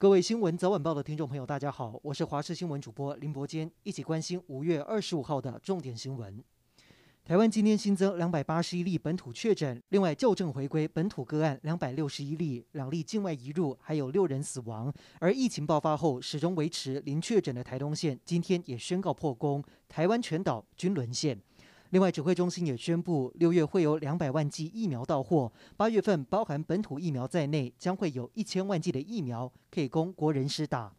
各位新闻早晚报的听众朋友，大家好，我是华视新闻主播林伯坚，一起关心五月二十五号的重点新闻。台湾今天新增两百八十一例本土确诊，另外校正回归本土个案两百六十一例，两例境外移入，还有六人死亡。而疫情爆发后始终维持零确诊的台东县，今天也宣告破功，台湾全岛均沦陷。另外，指挥中心也宣布，六月会有两百万剂疫苗到货，八月份包含本土疫苗在内，将会有一千万剂的疫苗可以供国人施打。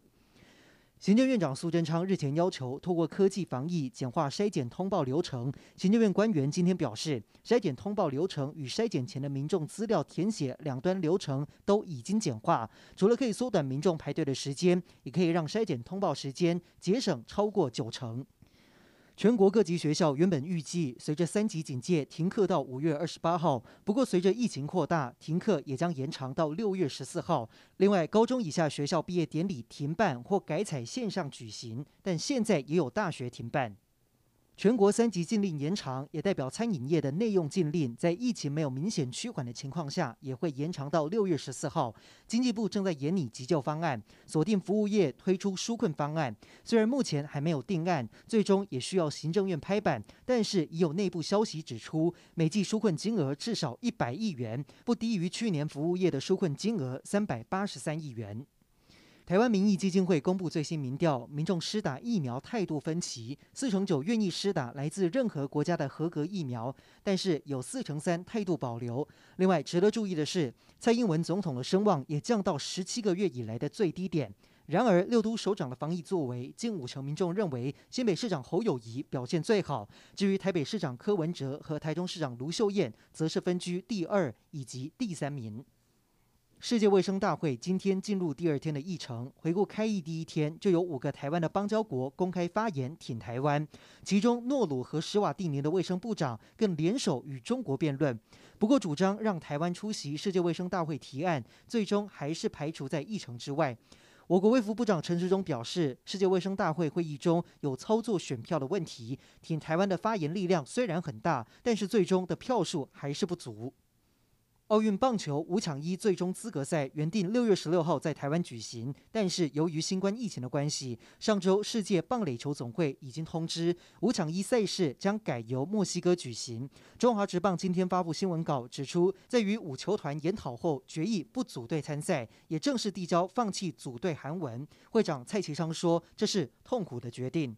行政院长苏贞昌日前要求，透过科技防疫简化筛检通报流程。行政院官员今天表示，筛检通报流程与筛检前的民众资料填写两端流程都已经简化，除了可以缩短民众排队的时间，也可以让筛检通报时间节省超过九成。全国各级学校原本预计随着三级警戒停课到五月二十八号，不过随着疫情扩大，停课也将延长到六月十四号。另外，高中以下学校毕业典礼停办或改采线上举行，但现在也有大学停办。全国三级禁令延长，也代表餐饮业的内用禁令在疫情没有明显趋缓的情况下，也会延长到六月十四号。经济部正在研拟急救方案，锁定服务业推出纾困方案。虽然目前还没有定案，最终也需要行政院拍板，但是已有内部消息指出，每季纾困金额至少一百亿元，不低于去年服务业的纾困金额三百八十三亿元。台湾民意基金会公布最新民调，民众施打疫苗态度分歧，四成九愿意施打来自任何国家的合格疫苗，但是有四成三态度保留。另外，值得注意的是，蔡英文总统的声望也降到十七个月以来的最低点。然而，六都首长的防疫作为，近五成民众认为新北市长侯友谊表现最好。至于台北市长柯文哲和台中市长卢秀燕，则是分居第二以及第三名。世界卫生大会今天进入第二天的议程。回顾开议第一天，就有五个台湾的邦交国公开发言挺台湾，其中诺鲁和施瓦蒂尼的卫生部长更联手与中国辩论。不过，主张让台湾出席世界卫生大会提案，最终还是排除在议程之外。我国卫福部长陈时中表示，世界卫生大会会议中有操作选票的问题，挺台湾的发言力量虽然很大，但是最终的票数还是不足。奥运棒球五抢一最终资格赛原定六月十六号在台湾举行，但是由于新冠疫情的关系，上周世界棒垒球总会已经通知五抢一赛事将改由墨西哥举行。中华职棒今天发布新闻稿指出，在与五球团研讨后，决议不组队参赛，也正式递交放弃组队函文。会长蔡其昌说：“这是痛苦的决定。”